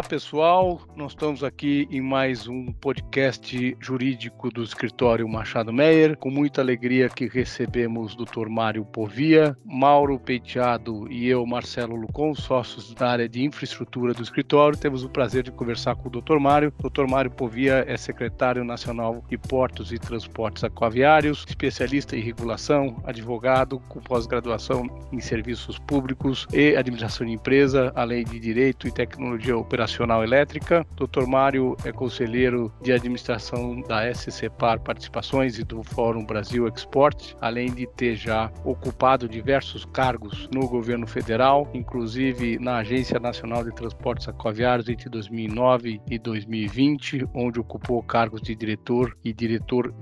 Olá pessoal, nós estamos aqui em mais um podcast jurídico do escritório Machado Meyer. Com muita alegria que recebemos o Dr. Mário Povia, Mauro Peiteado e eu, Marcelo Lucon, sócios da área de infraestrutura do escritório. Temos o prazer de conversar com o Dr. Mário. O. Mário Povia é secretário nacional de Portos e Transportes Aquaviários, especialista em regulação, advogado com pós-graduação em serviços públicos e administração de empresa, além de direito e tecnologia operacional Operacional Elétrica. Dr. Mário é conselheiro de administração da SCPAR Participações e do Fórum Brasil Export, além de ter já ocupado diversos cargos no governo federal, inclusive na Agência Nacional de Transportes Aquaviários entre 2009 e 2020, onde ocupou cargos de diretor e diretor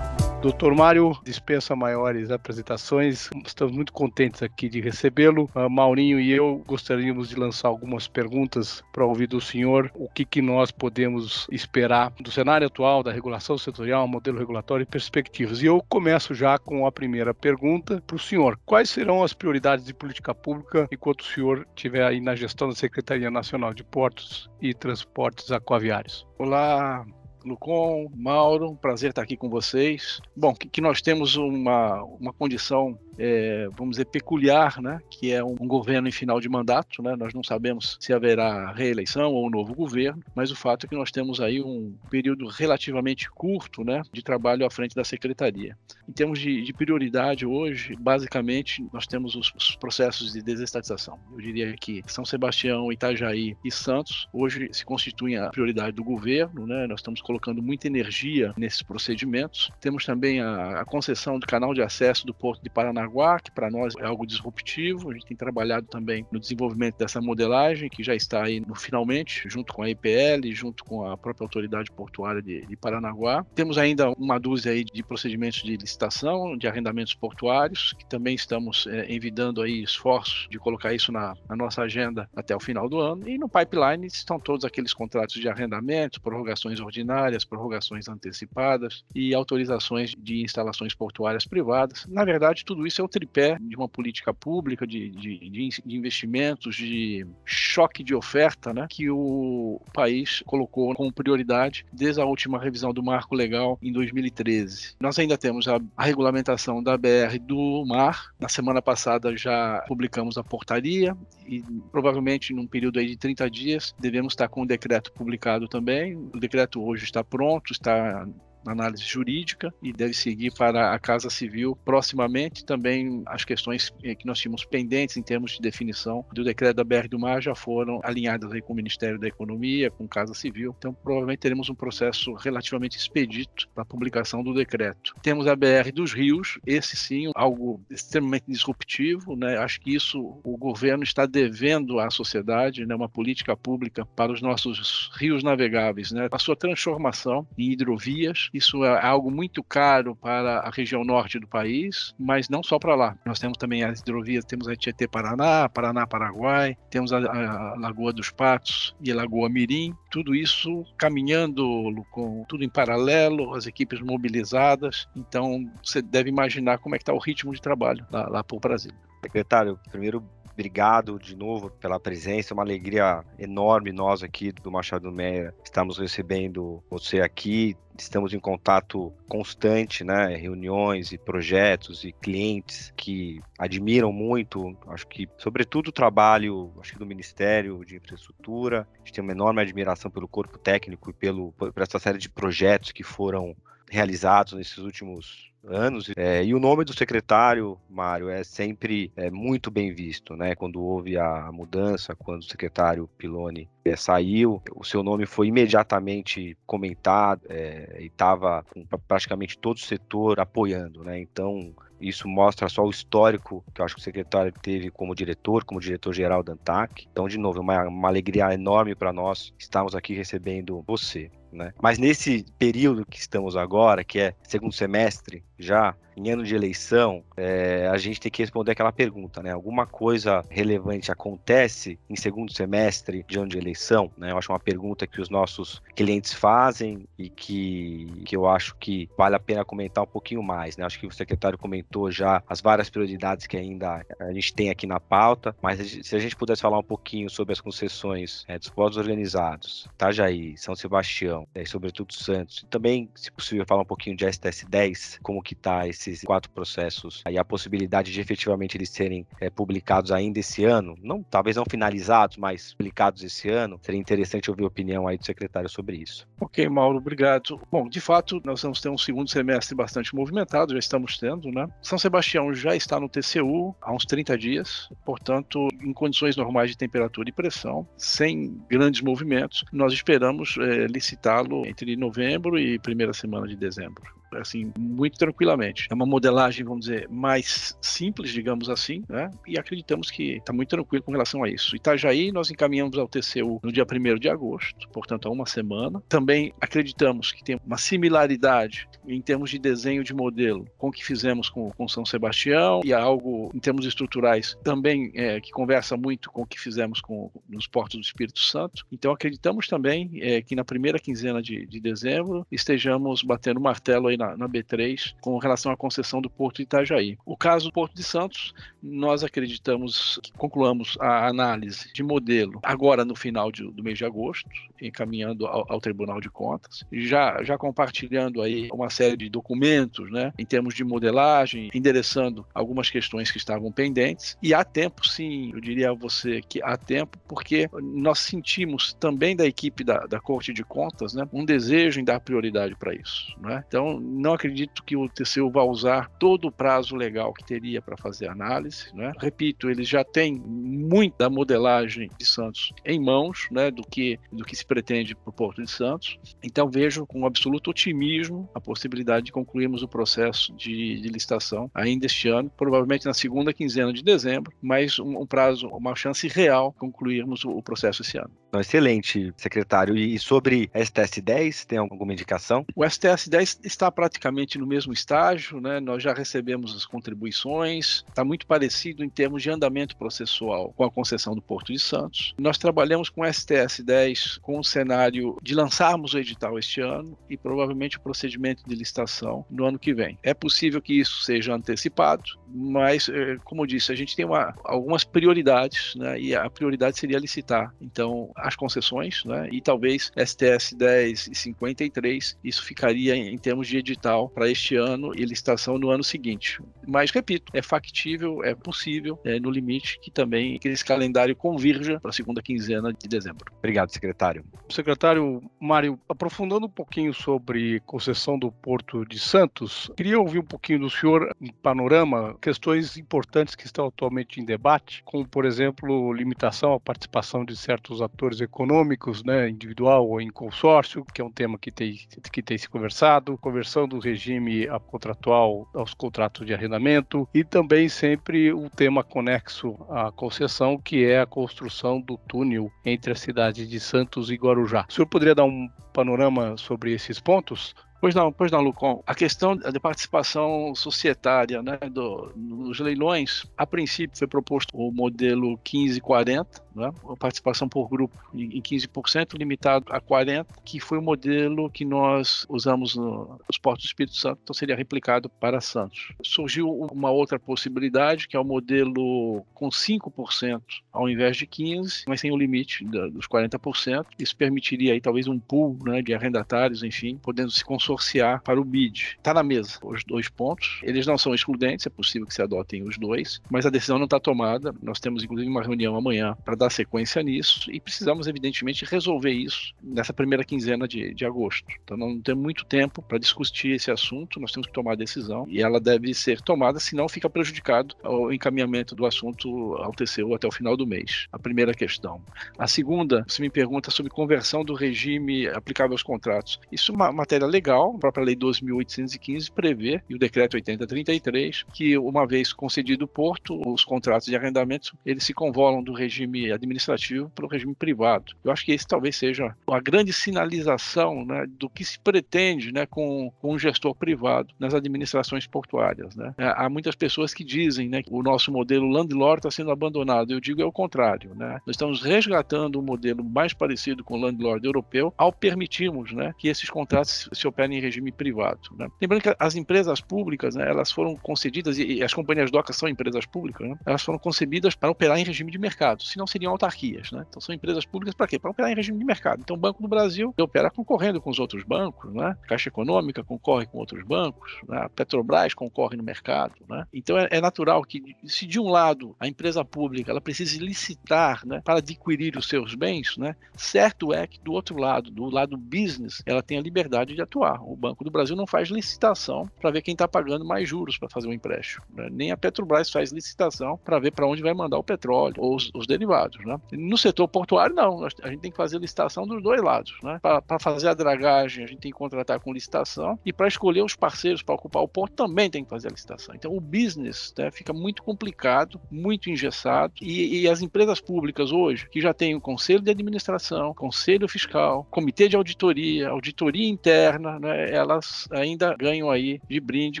Doutor Mário, dispensa maiores apresentações. Estamos muito contentes aqui de recebê-lo. Uh, Maurinho e eu gostaríamos de lançar algumas perguntas para ouvir do senhor o que, que nós podemos esperar do cenário atual da regulação setorial, modelo regulatório e perspectivas. E eu começo já com a primeira pergunta para o senhor. Quais serão as prioridades de política pública enquanto o senhor estiver aí na gestão da Secretaria Nacional de Portos e Transportes Aquaviários? Olá, Lucon, Mauro, prazer estar aqui com vocês. Bom, que, que nós temos uma, uma condição é, vamos dizer, peculiar, né, que é um, governo em final de mandato. Né, nós não sabemos se haverá reeleição ou um novo governo, mas o fato é que nós temos aí um período relativamente curto né, de trabalho à frente da secretaria. Em termos de, de prioridade hoje, basicamente, nós temos os, os, processos de desestatização. Eu diria que São Sebastião, Itajaí e Santos hoje se constituem a prioridade do governo. Né, nós estamos colocando muita energia nesses procedimentos. Temos também a, a concessão do canal de acesso do Porto de Paranaguá Paranaguá, que para nós é algo disruptivo. A gente tem trabalhado também no desenvolvimento dessa modelagem, que já está aí no finalmente, junto com a IPL, junto com a própria autoridade portuária de, de Paranaguá. Temos ainda uma dúzia aí de procedimentos de licitação, de arrendamentos portuários, que também estamos é, envidando aí esforços de colocar isso na, na nossa agenda até o final do ano. E no pipeline estão todos aqueles contratos de arrendamento, prorrogações ordinárias, prorrogações antecipadas e autorizações de instalações portuárias privadas. Na verdade, tudo isso é o tripé de uma política pública de, de, de investimentos, de choque de oferta, né, que o país colocou como prioridade desde a última revisão do marco legal em 2013. Nós ainda temos a, a regulamentação da BR do mar. Na semana passada já publicamos a portaria e provavelmente num período aí de 30 dias devemos estar com o decreto publicado também. O decreto hoje está pronto, está análise jurídica e deve seguir para a Casa Civil proximamente. Também as questões eh, que nós tínhamos pendentes em termos de definição do decreto da BR do Mar já foram alinhadas aí com o Ministério da Economia, com Casa Civil. Então, provavelmente teremos um processo relativamente expedito para a publicação do decreto. Temos a BR dos Rios, esse sim, algo extremamente disruptivo, né? Acho que isso o governo está devendo à sociedade, né, uma política pública para os nossos rios navegáveis, né? A sua transformação em hidrovias isso é algo muito caro para a região norte do país, mas não só para lá. Nós temos também as hidrovias, temos a Tietê Paraná, Paraná Paraguai, temos a, a Lagoa dos Patos e a Lagoa Mirim. Tudo isso caminhando com tudo em paralelo, as equipes mobilizadas. Então você deve imaginar como é que está o ritmo de trabalho lá, lá por Brasil. Secretário, primeiro Obrigado de novo pela presença, é uma alegria enorme nós aqui do Machado Meia estamos recebendo você aqui, estamos em contato constante, né, reuniões e projetos e clientes que admiram muito, acho que sobretudo o trabalho, acho que do Ministério de Infraestrutura, a gente tem uma enorme admiração pelo corpo técnico e pelo por essa série de projetos que foram realizados nesses últimos anos. É, e o nome do secretário, Mário, é sempre é, muito bem visto, né? Quando houve a mudança, quando o secretário Piloni é, saiu, o seu nome foi imediatamente comentado é, e estava com praticamente todo o setor apoiando, né? Então, isso mostra só o histórico que eu acho que o secretário teve como diretor, como diretor-geral da ANTAC. Então, de novo, é uma, uma alegria enorme para nós estarmos aqui recebendo você. Né? Mas nesse período que estamos agora, que é segundo semestre já, em ano de eleição, é, a gente tem que responder aquela pergunta, né? Alguma coisa relevante acontece em segundo semestre de ano de eleição? Né? Eu acho uma pergunta que os nossos clientes fazem e que, que eu acho que vale a pena comentar um pouquinho mais, né? Acho que o secretário comentou já as várias prioridades que ainda a gente tem aqui na pauta, mas se a gente pudesse falar um pouquinho sobre as concessões é, dos povos organizados, Itajaí, São Sebastião, é, sobretudo Santos, e também, se possível, falar um pouquinho de STS 10, como que está esse esses quatro processos e a possibilidade de efetivamente eles serem é, publicados ainda esse ano, não talvez não finalizados, mas publicados esse ano, seria interessante ouvir a opinião aí do secretário sobre isso. Ok, Mauro, obrigado. Bom, de fato, nós vamos ter um segundo semestre bastante movimentado, já estamos tendo, né? São Sebastião já está no TCU há uns 30 dias, portanto, em condições normais de temperatura e pressão, sem grandes movimentos, nós esperamos é, licitá-lo entre novembro e primeira semana de dezembro assim, muito tranquilamente. É uma modelagem, vamos dizer, mais simples, digamos assim, né? E acreditamos que está muito tranquilo com relação a isso. Itajaí, nós encaminhamos ao TCU no dia 1 de agosto, portanto, há uma semana. Também acreditamos que tem uma similaridade em termos de desenho de modelo com o que fizemos com, com São Sebastião e algo em termos estruturais também é, que conversa muito com o que fizemos com, nos portos do Espírito Santo. Então, acreditamos também é, que na primeira quinzena de, de dezembro estejamos batendo martelo aí na, na, B3 com relação à concessão do Porto de Itajaí. O caso do Porto de Santos, nós acreditamos que concluamos a análise de modelo agora no final de, do mês de agosto, encaminhando ao, ao, Tribunal de Contas, já, já compartilhando aí uma série de documentos, né, em termos de modelagem, endereçando algumas questões que estavam pendentes. E há tempo, sim, eu diria a você que há tempo, porque nós sentimos também da equipe da, da Corte de Contas, né, um desejo em dar prioridade para isso. Né? Então, não acredito que o TCU vá usar todo o prazo legal que teria para fazer análise. Né? Repito, eles já têm muito da modelagem de Santos em mãos, né, do que do que se pretende para o Porto de Santos. Então vejo com absoluto otimismo a possibilidade de concluirmos o processo de, de licitação ainda este ano, provavelmente na segunda quinzena de dezembro, mas um, um prazo, uma chance real de concluirmos o, o processo esse ano. Excelente, secretário. E sobre STS 10, tem alguma indicação? O STS 10 está praticamente no mesmo estágio, né? Nós já recebemos as contribuições, está muito parecido em termos de andamento processual com a concessão do Porto de Santos. Nós trabalhamos com o STS 10 com o cenário de lançarmos o edital este ano e provavelmente o procedimento de licitação no ano que vem. É possível que isso seja antecipado, mas, eh, como eu disse, a gente tem uma, algumas prioridades, né? E a prioridade seria licitar. Então, as concessões, né? E talvez STS 10 e 53, isso ficaria em, em termos de edital para este ano e licitação no ano seguinte. Mas, repito, é factível, é possível, é no limite que também que esse calendário convirja para a segunda quinzena de dezembro. Obrigado, secretário. Secretário Mário, aprofundando um pouquinho sobre concessão do Porto de Santos, queria ouvir um pouquinho do senhor em panorama questões importantes que estão atualmente em debate, como, por exemplo, limitação à participação de certos atores econômicos, né, individual ou em consórcio, que é um tema que tem, que tem se conversado, conversão do regime contratual aos contratos de arrendamento e também sempre o tema conexo à concessão, que é a construção do túnel entre a cidade de Santos e Guarujá. O senhor poderia dar um panorama sobre esses pontos? Pois não, pois não, Lucon. A questão da participação societária né, do, nos leilões, a princípio foi proposto o modelo 1540, né, a participação por grupo em 15%, limitado a 40%, que foi o modelo que nós usamos no, nos portos do Espírito Santo, então seria replicado para Santos. Surgiu uma outra possibilidade, que é o modelo com 5% ao invés de 15%, mas sem o limite da, dos 40%. Isso permitiria aí talvez um pool né, de arrendatários, enfim, podendo se consumir consorciar para o BID. Está na mesa os dois pontos. Eles não são excludentes, é possível que se adotem os dois, mas a decisão não está tomada. Nós temos, inclusive, uma reunião amanhã para dar sequência nisso e precisamos, evidentemente, resolver isso nessa primeira quinzena de, de agosto. Então, não tem muito tempo para discutir esse assunto, nós temos que tomar a decisão e ela deve ser tomada, senão fica prejudicado o encaminhamento do assunto ao TCU até o final do mês. A primeira questão. A segunda, você me pergunta sobre conversão do regime aplicável aos contratos. Isso é uma matéria legal, a própria Lei 2.815 prevê, e o Decreto 8033, que uma vez concedido o porto, os contratos de arrendamento, eles se convolam do regime administrativo para o regime privado. Eu acho que esse talvez seja a grande sinalização né, do que se pretende né, com, com um gestor privado nas administrações portuárias. Né? É, há muitas pessoas que dizem né, que o nosso modelo landlord está sendo abandonado. Eu digo é o contrário. Né? Nós estamos resgatando um modelo mais parecido com o landlord europeu ao permitirmos né, que esses contratos se operem em regime privado. Né? Lembrando que as empresas públicas, né, elas foram concedidas, e as companhias docas são empresas públicas, né, elas foram concebidas para operar em regime de mercado, senão seriam autarquias. Né? Então são empresas públicas para quê? Para operar em regime de mercado. Então o Banco do Brasil opera concorrendo com os outros bancos, né? Caixa Econômica concorre com outros bancos, né? a Petrobras concorre no mercado. Né? Então é, é, natural que, se de um lado a empresa pública ela precise licitar né, para adquirir os seus bens, né? certo é que do outro lado, do lado business, ela tem a liberdade de atuar. O Banco do Brasil não faz licitação para ver quem está pagando mais juros para fazer um empréstimo. Né? Nem a Petrobras faz licitação para ver para onde vai mandar o petróleo ou os, os derivados. Né? No setor portuário, não. A gente tem que fazer licitação dos dois lados. Né? Para fazer a dragagem, a gente tem que contratar com licitação e para escolher os parceiros para ocupar o porto também tem que fazer a licitação. Então o business né, fica muito complicado, muito engessado e, e, as empresas públicas hoje, que já têm o conselho de administração, conselho fiscal, comitê de auditoria, auditoria interna, né, elas ainda ganham aí de brinde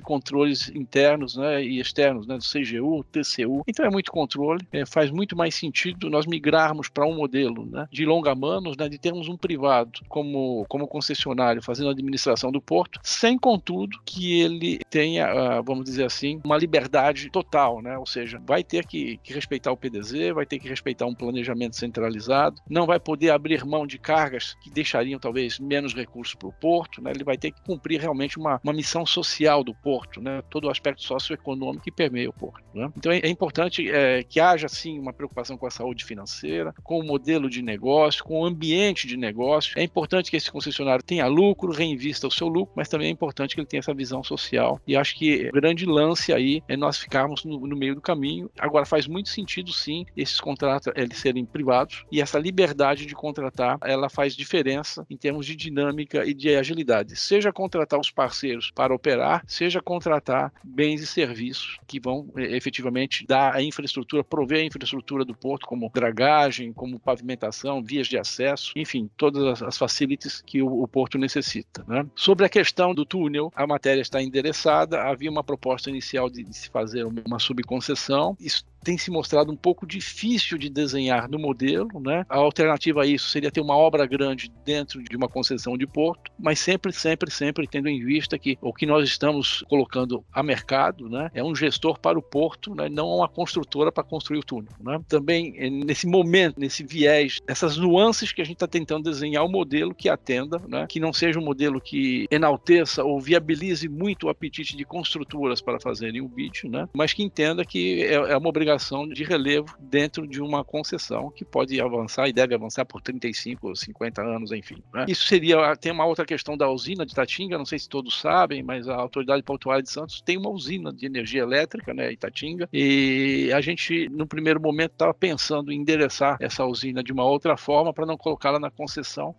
controles internos né, e externos, né, do CGU, TCU. Então é muito controle, é, faz muito mais sentido nós migrarmos para um modelo né, de longa-manos, né, de termos um privado como, como concessionário fazendo a administração do porto, sem, contudo, que ele tenha, ah, vamos dizer assim, uma liberdade total, né? ou seja, vai ter que, que respeitar o PDZ, vai ter que respeitar um planejamento centralizado, não vai poder abrir mão de cargas que deixariam talvez menos recursos para o porto, né? ele vai ter que cumprir realmente uma, uma missão social do porto, né? todo o aspecto socioeconômico que permeia o porto. Né? Então é, é importante é, que haja sim uma preocupação com a saúde financeira, com o modelo de negócio, com o ambiente de negócio. É importante que esse concessionário tenha lucro, reinvista o seu lucro, mas também é importante que ele tenha essa visão social. E acho que o grande lance aí é nós ficarmos no, no meio do caminho. Agora faz muito sentido sim esses contratos eles serem privados e essa liberdade de contratar, ela faz diferença em termos de dinâmica e de agilidade. Seja contratar os parceiros para operar, seja contratar bens e serviços que vão efetivamente dar a infraestrutura, prover a infraestrutura do porto, como dragagem, como pavimentação, vias de acesso, enfim, todas as, facilities que o, o porto necessita. Né? Sobre a questão do túnel, a matéria está endereçada, havia uma proposta inicial de, de se fazer uma subconcessão, isso tem se mostrado um pouco difícil de desenhar no modelo, né? A alternativa a isso seria ter uma obra grande dentro de uma concessão de porto, mas sempre, sempre, sempre tendo em vista que o que nós estamos colocando a mercado, né, é um gestor para o porto, né, não uma construtora para construir o túnel, né? Também eh, nesse momento, nesse viés, essas nuances que a gente está tentando desenhar um modelo que atenda, né, que não seja um modelo que enalteça ou viabilize muito o apetite de construtoras para fazerem o bid, né, mas que entenda que é, é uma obrigação de relevo dentro de uma concessão que pode avançar e deve avançar por 35 ou 50 anos, enfim. Né? Isso seria. Tem uma outra questão da usina de Tatinga, não sei se todos sabem, mas a Autoridade Portuária de Santos tem uma usina de energia elétrica, né, Itatinga, e a gente, no primeiro momento, estava pensando em endereçar essa usina de uma outra forma para não colocá-la na concessão,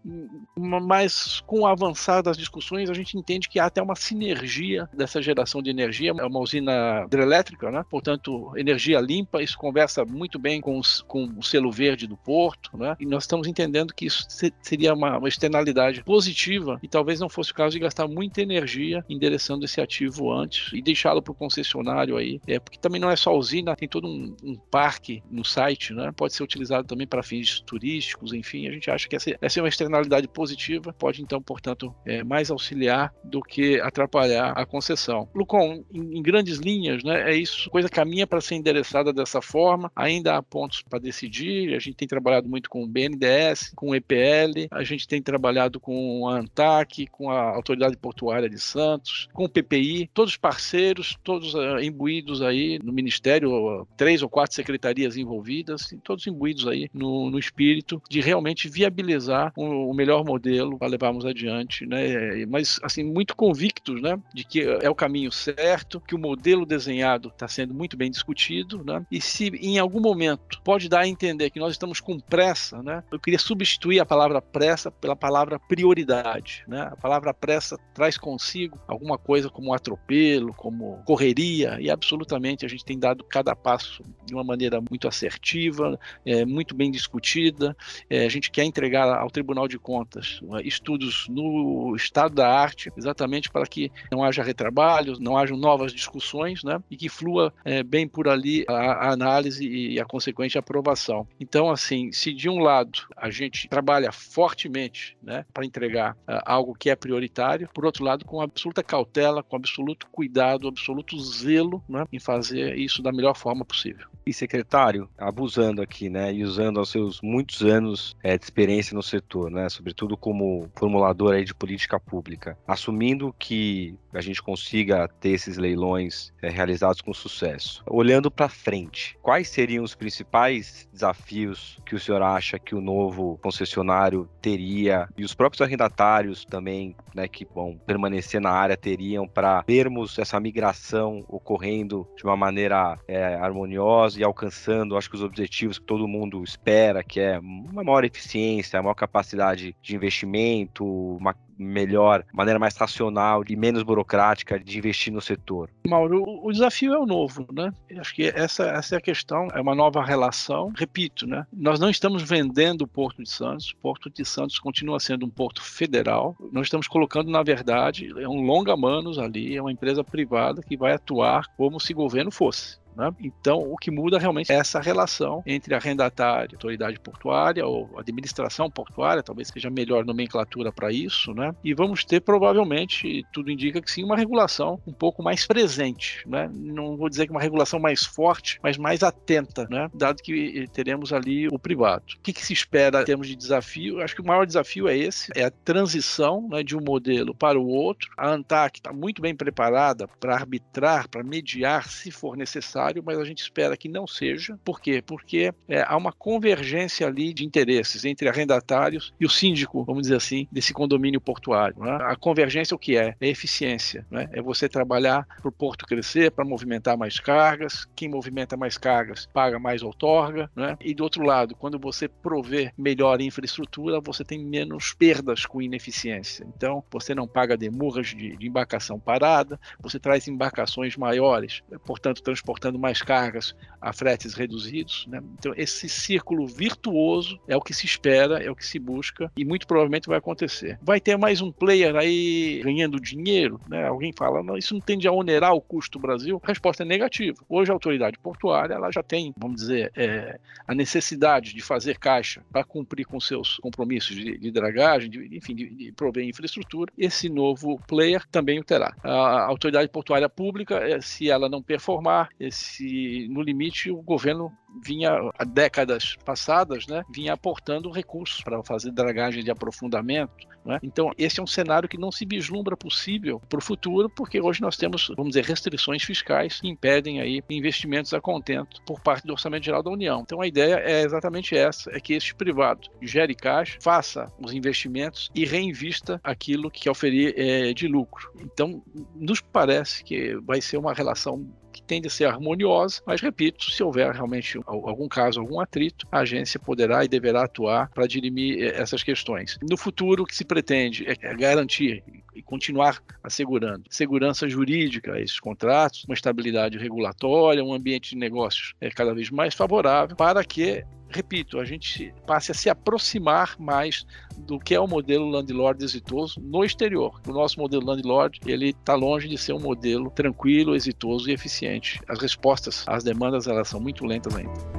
mas com o avançar das discussões, a gente entende que há até uma sinergia dessa geração de energia, é uma usina hidrelétrica, né? portanto, energia limpa limpa, isso conversa muito bem com, os, com o selo verde do porto, né? e nós estamos entendendo que isso seria uma, uma externalidade positiva e talvez não fosse o caso de gastar muita energia endereçando esse ativo antes e deixá-lo para o concessionário aí, é, porque também não é só usina, tem todo um, um parque no site, né? pode ser utilizado também para fins turísticos, enfim, a gente acha que essa, essa é uma externalidade positiva, pode então, portanto, é, mais auxiliar do que atrapalhar a concessão. Lucon, em, em grandes linhas, né, é isso, coisa caminha para ser endereçada dessa forma. Ainda há pontos para decidir. A gente tem trabalhado muito com o BNDES, com o EPL, a gente tem trabalhado com a ANTAC, com a Autoridade Portuária de Santos, com o PPI, todos parceiros, todos uh, imbuídos aí no Ministério, três ou quatro secretarias envolvidas, todos imbuídos aí no, no espírito de realmente viabilizar o, o melhor modelo para levarmos adiante, né? Mas assim muito convictos, né, de que é o caminho certo, que o modelo desenhado está sendo muito bem discutido, né? E se em algum momento pode dar a entender que nós estamos com pressa, né? Eu queria substituir a palavra pressa pela palavra prioridade, né? A palavra pressa traz consigo alguma coisa como atropelo, como correria e absolutamente a gente tem dado cada passo de uma maneira muito assertiva, é, muito bem discutida. É, a gente quer entregar ao Tribunal de Contas uh, estudos no estado da arte, exatamente para que não haja retrabalhos, não hajam novas discussões, né? E que flua é, bem por ali a, a, análise e a consequente aprovação. Então, assim, se de um lado a gente trabalha fortemente, né, para entregar uh, algo que é prioritário, por outro lado, com absoluta cautela, com absoluto cuidado, absoluto zelo, né, em fazer isso da melhor forma possível. E secretário, abusando aqui, né, e usando os seus muitos anos é, de experiência no setor, né, sobretudo como formulador aí de política pública, assumindo que a gente consiga ter esses leilões é, realizados com sucesso. Olhando para frente, quais seriam os principais desafios que o senhor acha que o novo concessionário teria e os próprios arrendatários também, né, que vão permanecer na área teriam para vermos essa migração ocorrendo de uma maneira é, harmoniosa e alcançando, acho que os objetivos que todo mundo espera, que é uma maior eficiência, maior capacidade de investimento, uma melhor, maneira mais racional e menos burocrática de investir no setor? Mauro, o desafio é o novo, né? Acho que essa, essa é a questão, é uma nova relação. Repito, né? Nós não estamos vendendo o Porto de Santos, o Porto de Santos continua sendo um porto federal. Nós estamos colocando, na verdade, é um longa-manos ali, é uma empresa privada que vai atuar como se governo fosse. Né? Então, o que muda realmente é essa relação entre arrendatário, autoridade portuária ou administração portuária, talvez seja melhor nomenclatura para isso, né? e vamos ter provavelmente, tudo indica que sim, uma regulação um pouco mais presente. Né? Não vou dizer que uma regulação mais forte, mas mais atenta, né? dado que teremos ali o privado. O que, que se espera em termos de desafio? Acho que o maior desafio é esse, é a transição né, de um modelo para o outro. A ANTAC está muito bem preparada para arbitrar, para mediar, se for necessário, necessário, mas a gente espera que não seja. Por quê? Porque é, há uma convergência ali de interesses entre arrendatários e o síndico, vamos dizer assim, desse condomínio portuário. Né? A convergência o que é? É eficiência. Né? É você trabalhar para o porto crescer, para movimentar mais cargas. Quem movimenta mais cargas paga mais outorga. Né? E do outro lado, quando você provê melhor infraestrutura, você tem menos perdas com ineficiência. Então, você não paga demurras de, de embarcação parada, você traz embarcações maiores, portanto, transportando mais cargas a fretes reduzidos. Né? Então, esse círculo virtuoso é o que se espera, é o que se busca e muito provavelmente vai acontecer. Vai ter mais um player aí ganhando dinheiro? Né? Alguém fala, não, isso não tende a onerar o custo do Brasil? A resposta é negativa. Hoje a autoridade portuária ela já tem, vamos dizer, é, a necessidade de fazer caixa para cumprir com seus compromissos de, de dragagem, de, enfim, de, de prover infraestrutura. Esse novo player também o terá. A autoridade portuária pública, é, se ela não performar, se no limite o governo vinha há décadas passadas, né, vinha aportando recursos para fazer dragagem de aprofundamento. Né? Então, esse é um cenário que não se vislumbra possível para o futuro, porque hoje nós temos, vamos dizer, restrições fiscais que impedem aí investimentos a contento por parte do Orçamento Geral da União. Então, a ideia é exatamente essa, é que este privado gere caixa, faça os investimentos e reinvista aquilo que oferir é, de lucro. Então, nos parece que vai ser uma relação que tende a ser harmoniosa, mas repito, se houver realmente algum caso, algum atrito, a agência poderá e deverá atuar para dirimir eh, essas questões. No futuro, o que se pretende é garantir e continuar assegurando segurança jurídica a esses contratos, uma estabilidade regulatória, um ambiente de negócios é cada vez mais favorável para que repito, a gente passe a se aproximar mais do que é o modelo landlord exitoso no exterior. O nosso modelo landlord, ele está longe de ser um modelo tranquilo, exitoso e eficiente. As respostas às demandas elas são muito lentas ainda.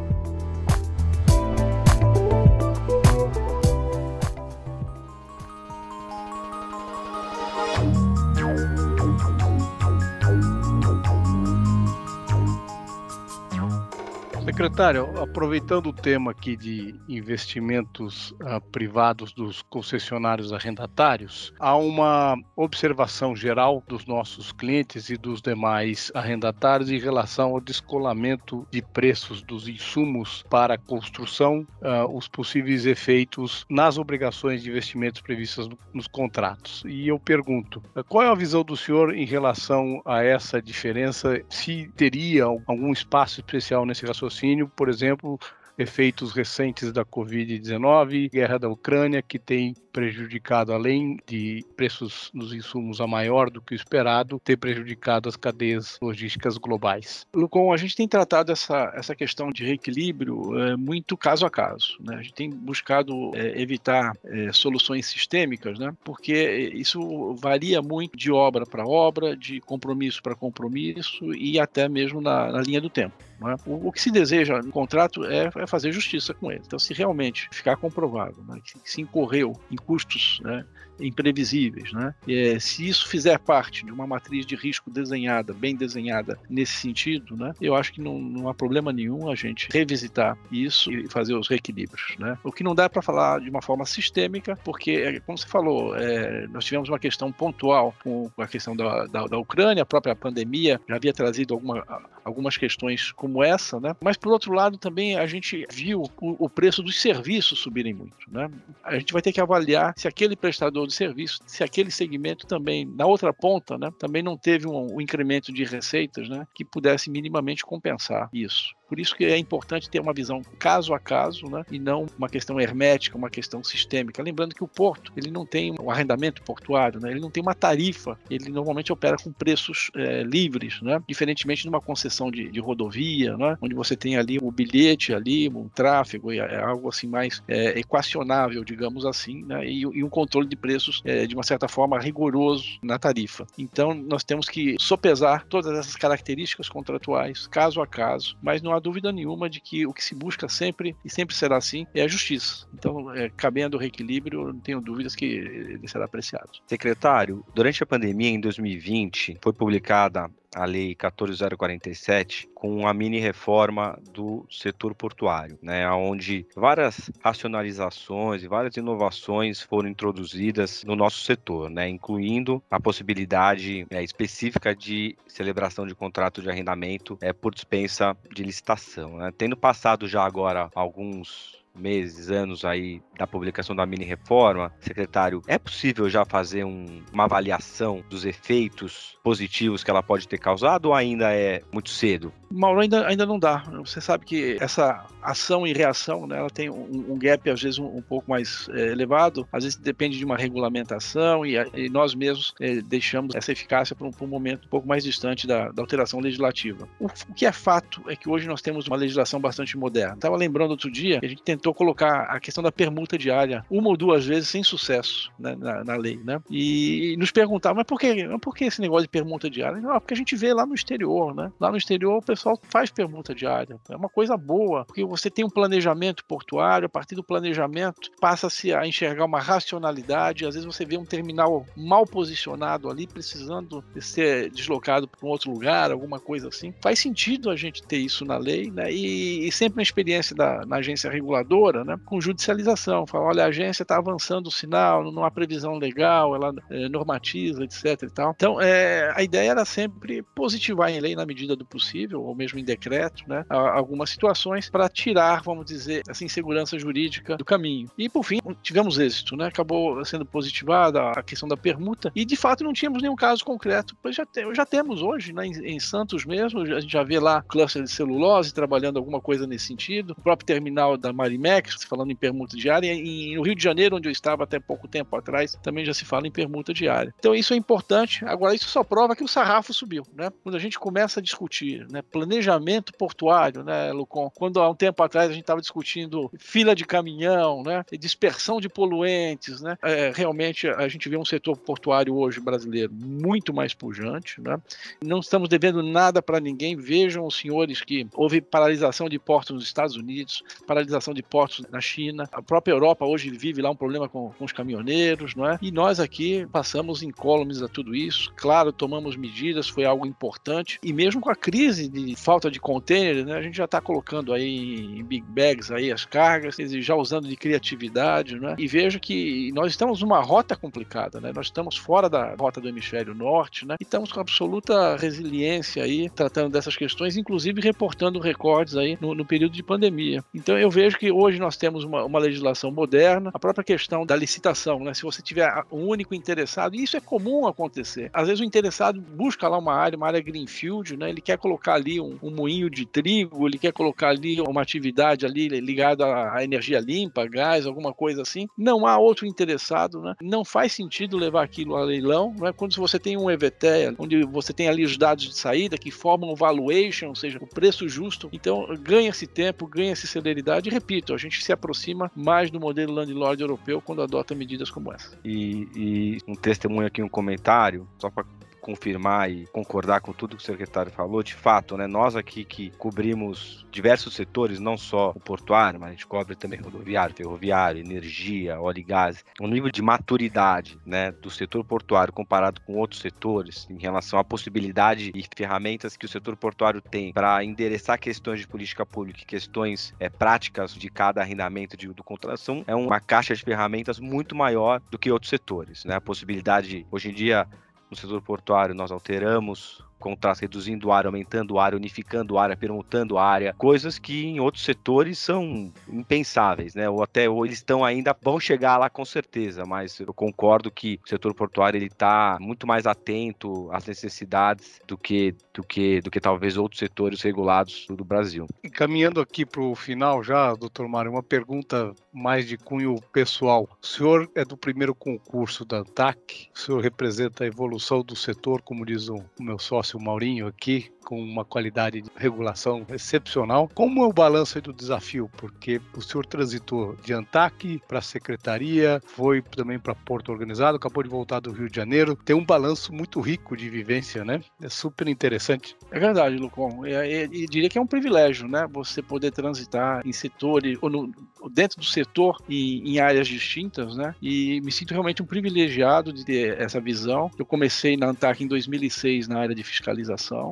Secretário, aproveitando o tema aqui de investimentos uh, privados dos concessionários arrendatários, há uma observação geral dos nossos clientes e dos demais arrendatários em relação ao descolamento de preços dos insumos para construção, uh, os possíveis efeitos nas obrigações de investimentos previstas no, nos contratos. E eu pergunto, uh, qual é a visão do senhor em relação a essa diferença? Se teria algum espaço especial nesse raciocínio, por exemplo, efeitos recentes da Covid-19, guerra da Ucrânia, que tem prejudicado, além de preços nos insumos a maior do que o esperado, ter prejudicado as cadeias logísticas globais. Lucon, a gente tem tratado essa, essa questão de reequilíbrio é, muito caso a caso. Né? A gente tem buscado é, evitar é, soluções sistêmicas, né? porque isso varia muito de obra para obra, de compromisso para compromisso e até mesmo na, na linha do tempo. Né? O, o, que se deseja no contrato é, é, fazer justiça com ele. Então, se realmente ficar comprovado né, que se incorreu em custos né, imprevisíveis. Né? É, se isso fizer parte de uma matriz de risco desenhada, bem desenhada nesse sentido, né, eu acho que não, não há problema nenhum a gente revisitar isso e fazer os reequilíbrios. Né? O que não dá para falar de uma forma sistêmica, porque, é, como você falou, é, nós tivemos uma questão pontual com a questão da, da, da, Ucrânia, a própria pandemia já havia trazido alguma, algumas questões como essa, né? mas, por outro lado, também a gente viu o, o preço dos serviços subirem muito. Né? A gente vai ter que avaliar se aquele prestador de serviço, se aquele segmento também, na outra ponta, né, também não teve um, um incremento de receitas né, que pudesse minimamente compensar isso. Por isso que é importante ter uma visão caso a caso, né? E não uma questão hermética, uma questão sistêmica. Lembrando que o porto, ele não tem um arrendamento portuário, né? Ele não tem uma tarifa. Ele normalmente opera com preços é, livres, né? Diferentemente de uma concessão de, de, rodovia, né? Onde você tem ali o bilhete ali, um tráfego, é algo assim mais é, equacionável, digamos assim, né? E, e um controle de preços é, de uma certa forma rigoroso na tarifa. Então nós temos que sopesar todas essas características contratuais, caso a caso, mas não dúvida nenhuma de que o que se busca sempre, e sempre será assim, é a justiça. Então, é, cabendo o reequilíbrio, não tenho dúvidas que ele será apreciado. Secretário, durante a pandemia, em 2020, foi publicada a Lei 14047 com a mini reforma do setor portuário, né, onde várias racionalizações e várias inovações foram introduzidas no nosso setor, né, incluindo a possibilidade é, específica de celebração de contrato de arrendamento é, por dispensa de licitação. Né. Tendo passado já agora alguns meses, anos aí da publicação da mini reforma, secretário, é possível já fazer um, uma avaliação dos efeitos positivos que ela pode ter causado ou ainda é muito cedo? Mauro, ainda, ainda não dá. Você sabe que essa ação e reação, né, ela tem um, um gap às vezes um, um pouco mais é, elevado, às vezes depende de uma regulamentação e, e nós mesmos é, deixamos essa eficácia para um, um, momento um pouco mais distante da, da alteração legislativa. O, o, que é fato é que hoje nós temos uma legislação bastante moderna. Estava lembrando outro dia que a gente tentou colocar a questão da permuta diária uma ou duas vezes sem sucesso né, na, na, lei, né? E, e nos perguntavam, mas por que, por que esse negócio de permuta diária? Não, porque a gente vê lá no exterior, né? Lá no exterior o pessoal faz permuta diária. É uma coisa boa, porque você tem um planejamento portuário, a partir do planejamento passa-se a enxergar uma racionalidade. Às vezes você vê um terminal mal posicionado ali, precisando ser deslocado para um outro lugar, alguma coisa assim. Faz sentido a gente ter isso na lei, né? E, e sempre a experiência da, na agência reguladora, né? Com judicialização. Fala, olha, a agência está avançando o sinal, não há previsão legal, ela é, normatiza, etc. E tal. Então, é, a ideia era sempre positivar em lei na medida do possível, ou mesmo em decreto, né, algumas situações para tirar, vamos dizer, essa insegurança jurídica do caminho. E por fim, tivemos êxito, né? Acabou sendo positivada a questão da permuta e de fato não tínhamos nenhum caso concreto, pois já, te, já temos hoje, né, em, em, Santos mesmo, a gente já vê lá cluster de celulose trabalhando alguma coisa nesse sentido, o próprio terminal da Marimex, falando em permuta diária, e no Rio de Janeiro, onde eu estava até pouco tempo atrás, também já se fala em permuta diária. Então isso é importante. Agora isso só prova que o sarrafo subiu, né? Quando a gente começa a discutir, né, planejamento portuário, né, Lucon? Quando há um tempo atrás a gente estava discutindo fila de caminhão, né, dispersão de poluentes, né, é, realmente a gente vê um setor portuário hoje brasileiro muito mais pujante, né? Não estamos devendo nada para ninguém. Vejam os senhores que houve paralisação de portos nos Estados Unidos, paralisação de portos na China. A própria Europa hoje vive lá um problema com, com os caminhoneiros, não é? E nós aqui passamos incólumes a tudo isso. Claro, tomamos medidas, foi algo importante. E mesmo com a crise de falta de container, né, a gente já está colocando aí em big bags aí as cargas, já usando de criatividade, né? E vejo que nós estamos numa rota complicada, né? Nós estamos fora da rota do hemisfério norte, né? E estamos com absoluta resiliência aí, tratando dessas questões, inclusive reportando recordes aí no, no período de pandemia. Então eu vejo que hoje nós temos uma, uma legislação moderna, a própria questão da licitação, né? Se você tiver um único interessado, e isso é comum acontecer. Às vezes o interessado busca lá uma área, uma área greenfield, né? Ele quer colocar ali um, um moinho de trigo, ele quer colocar ali uma atividade ali ligada à energia limpa, gás, alguma coisa assim. Não há outro interessado, né? Não faz sentido levar aquilo a leilão, né? Quando você tem um EVT, onde você tem ali os dados de saída que formam o valuation, ou seja, o preço justo, então ganha-se tempo, ganha-se celeridade. E, repito, a gente se aproxima mais do modelo landlord europeu quando adota medidas como essa. E, e um testemunho aqui, um comentário, só para confirmar e concordar com tudo que o secretário falou, de fato, né, nós aqui que cobrimos diversos setores, não só o portuário, mas a gente cobre também rodoviário, ferroviário, energia, óleo e gás, o nível de maturidade né, do setor portuário comparado com outros setores em relação à possibilidade e ferramentas que o setor portuário tem para endereçar questões de política pública questões é, práticas de cada arrendamento de, do contratação é uma caixa de ferramentas muito maior do que outros setores. Né? A possibilidade, hoje em dia, no setor portuário, nós alteramos contratos reduzindo área, aumentando área, unificando área, permutando área, coisas que em outros setores são impensáveis, né? Ou até ou eles estão ainda vão chegar lá com certeza, mas eu concordo que o setor portuário ele está muito mais atento às necessidades do que do que do que talvez outros setores regulados do Brasil. E caminhando aqui para o final já, doutor Mário, uma pergunta mais de cunho pessoal. O senhor é do primeiro concurso da ANTAC, o senhor representa a evolução do setor, como diz o meu sócio o Maurinho aqui, com uma qualidade de regulação excepcional. Como é o balanço do desafio? Porque o senhor transitou de Antac para a secretaria, foi também para Porto Organizado, acabou de voltar do Rio de Janeiro. Tem um balanço muito rico de vivência, né? É super interessante. É verdade, Lucon. E, e, e diria que é um privilégio, né? Você poder transitar em setores, ou no, dentro do setor, em, em áreas distintas, né? E me sinto realmente um privilegiado de ter essa visão. Eu comecei na Antac em 2006 na área de fiscalização.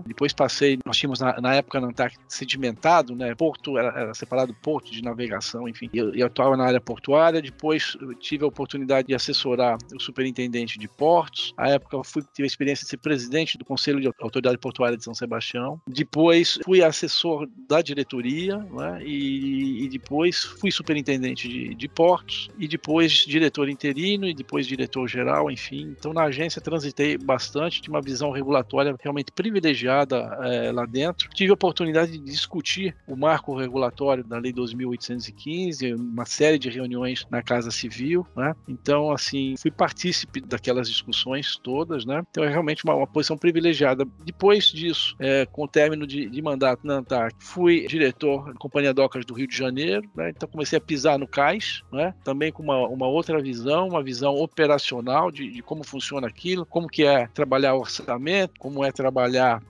Depois passei, nós tínhamos na, na época na Antártida sedimentado, né? Porto era, era separado porto de navegação, enfim. Eu, eu atuava na área portuária, depois tive a oportunidade de assessorar o superintendente de portos. À época eu fui, tive a experiência de ser presidente do Conselho de Autoridade Portuária de São Sebastião. Depois fui assessor da diretoria, né? E, e depois fui superintendente de, de portos e depois diretor interino e depois diretor geral, enfim. Então na agência transitei bastante, tinha uma visão regulatória realmente privilegiada é, lá dentro. Tive a oportunidade de discutir o marco regulatório da Lei 2.815, uma série de reuniões na Casa Civil, né? Então, assim, fui partícipe daquelas discussões todas, né? Então, é realmente uma, uma posição privilegiada. Depois disso, é, com o término de, de mandato na ANTAC, fui diretor da Companhia Docas do Rio de Janeiro, né? Então, comecei a pisar no cais, né? Também com uma, uma outra visão, uma visão operacional de, de como funciona aquilo, como que é trabalhar orçamento, como é trabalhar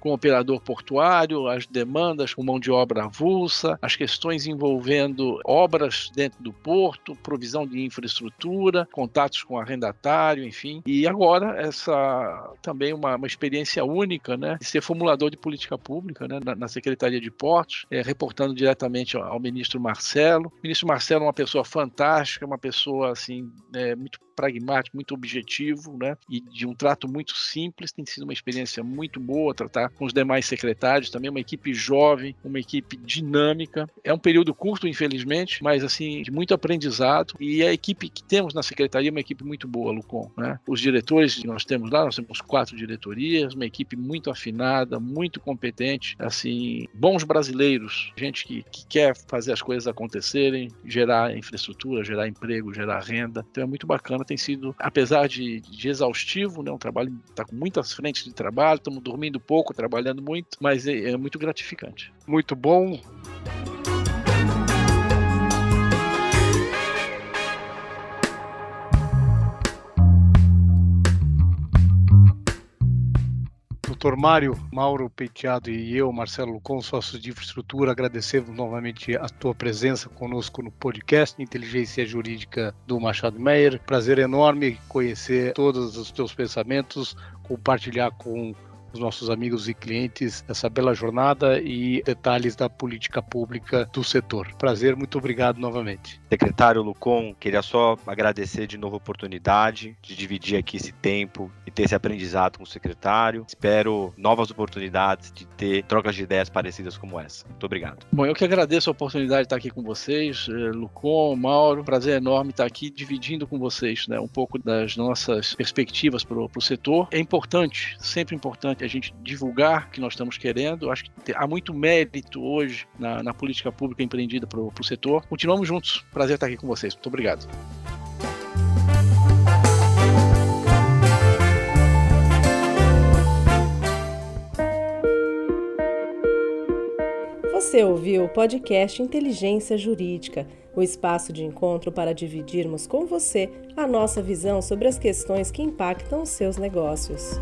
com operador operador portuário, as demandas com mão de obra avulsa, as questões envolvendo obras dentro do porto, provisão de infraestrutura, contatos com arrendatário, enfim. E agora essa também uma, uma experiência única, né, de ser formulador de política pública, né, na, na Secretaria de Portos, é, reportando diretamente ao, ao, ministro Marcelo. O ministro Marcelo é uma pessoa fantástica, uma pessoa assim é, muito pragmático, muito objetivo, né? E de um trato muito simples. Tem sido uma experiência muito boa tratar com os demais secretários, também uma equipe jovem, uma equipe dinâmica. É um período curto, infelizmente, mas assim, de muito aprendizado. E a equipe que temos na secretaria é uma equipe muito boa, Lucon, né? Os diretores que nós temos lá, nós temos quatro diretorias, uma equipe muito afinada, muito competente, assim, bons brasileiros, gente que, que quer fazer as coisas acontecerem, gerar infraestrutura, gerar emprego, gerar renda. Então é muito bacana tem sido, apesar de, de exaustivo, né, um trabalho está com muitas frentes de trabalho, estamos dormindo pouco, trabalhando muito, mas é, é muito gratificante. Muito bom. Doutor Mário, Mauro Peiteado e eu, Marcelo Lucon, sócios de infraestrutura, agradecemos novamente a tua presença conosco no podcast Inteligência Jurídica do Machado Meyer. Prazer enorme conhecer todos os teus pensamentos, compartilhar com os nossos amigos e clientes essa bela jornada e detalhes da política pública do setor. Prazer, muito obrigado novamente. Secretário Lucon, queria só agradecer de novo a oportunidade de dividir aqui esse tempo e ter esse aprendizado com o secretário. Espero novas oportunidades de ter trocas de ideias parecidas como essa. Muito obrigado. Bom, eu que agradeço a oportunidade de estar aqui com vocês, eh, Lucon, Mauro. Prazer enorme estar aqui dividindo com vocês né, um pouco das nossas perspectivas para o setor. É importante, sempre importante, a gente divulgar que nós estamos querendo. Acho que há muito mérito hoje na, na política pública empreendida para o setor. Continuamos juntos. Prazer estar aqui com vocês. Muito obrigado. Você ouviu o podcast Inteligência Jurídica, o espaço de encontro para dividirmos com você a nossa visão sobre as questões que impactam os seus negócios.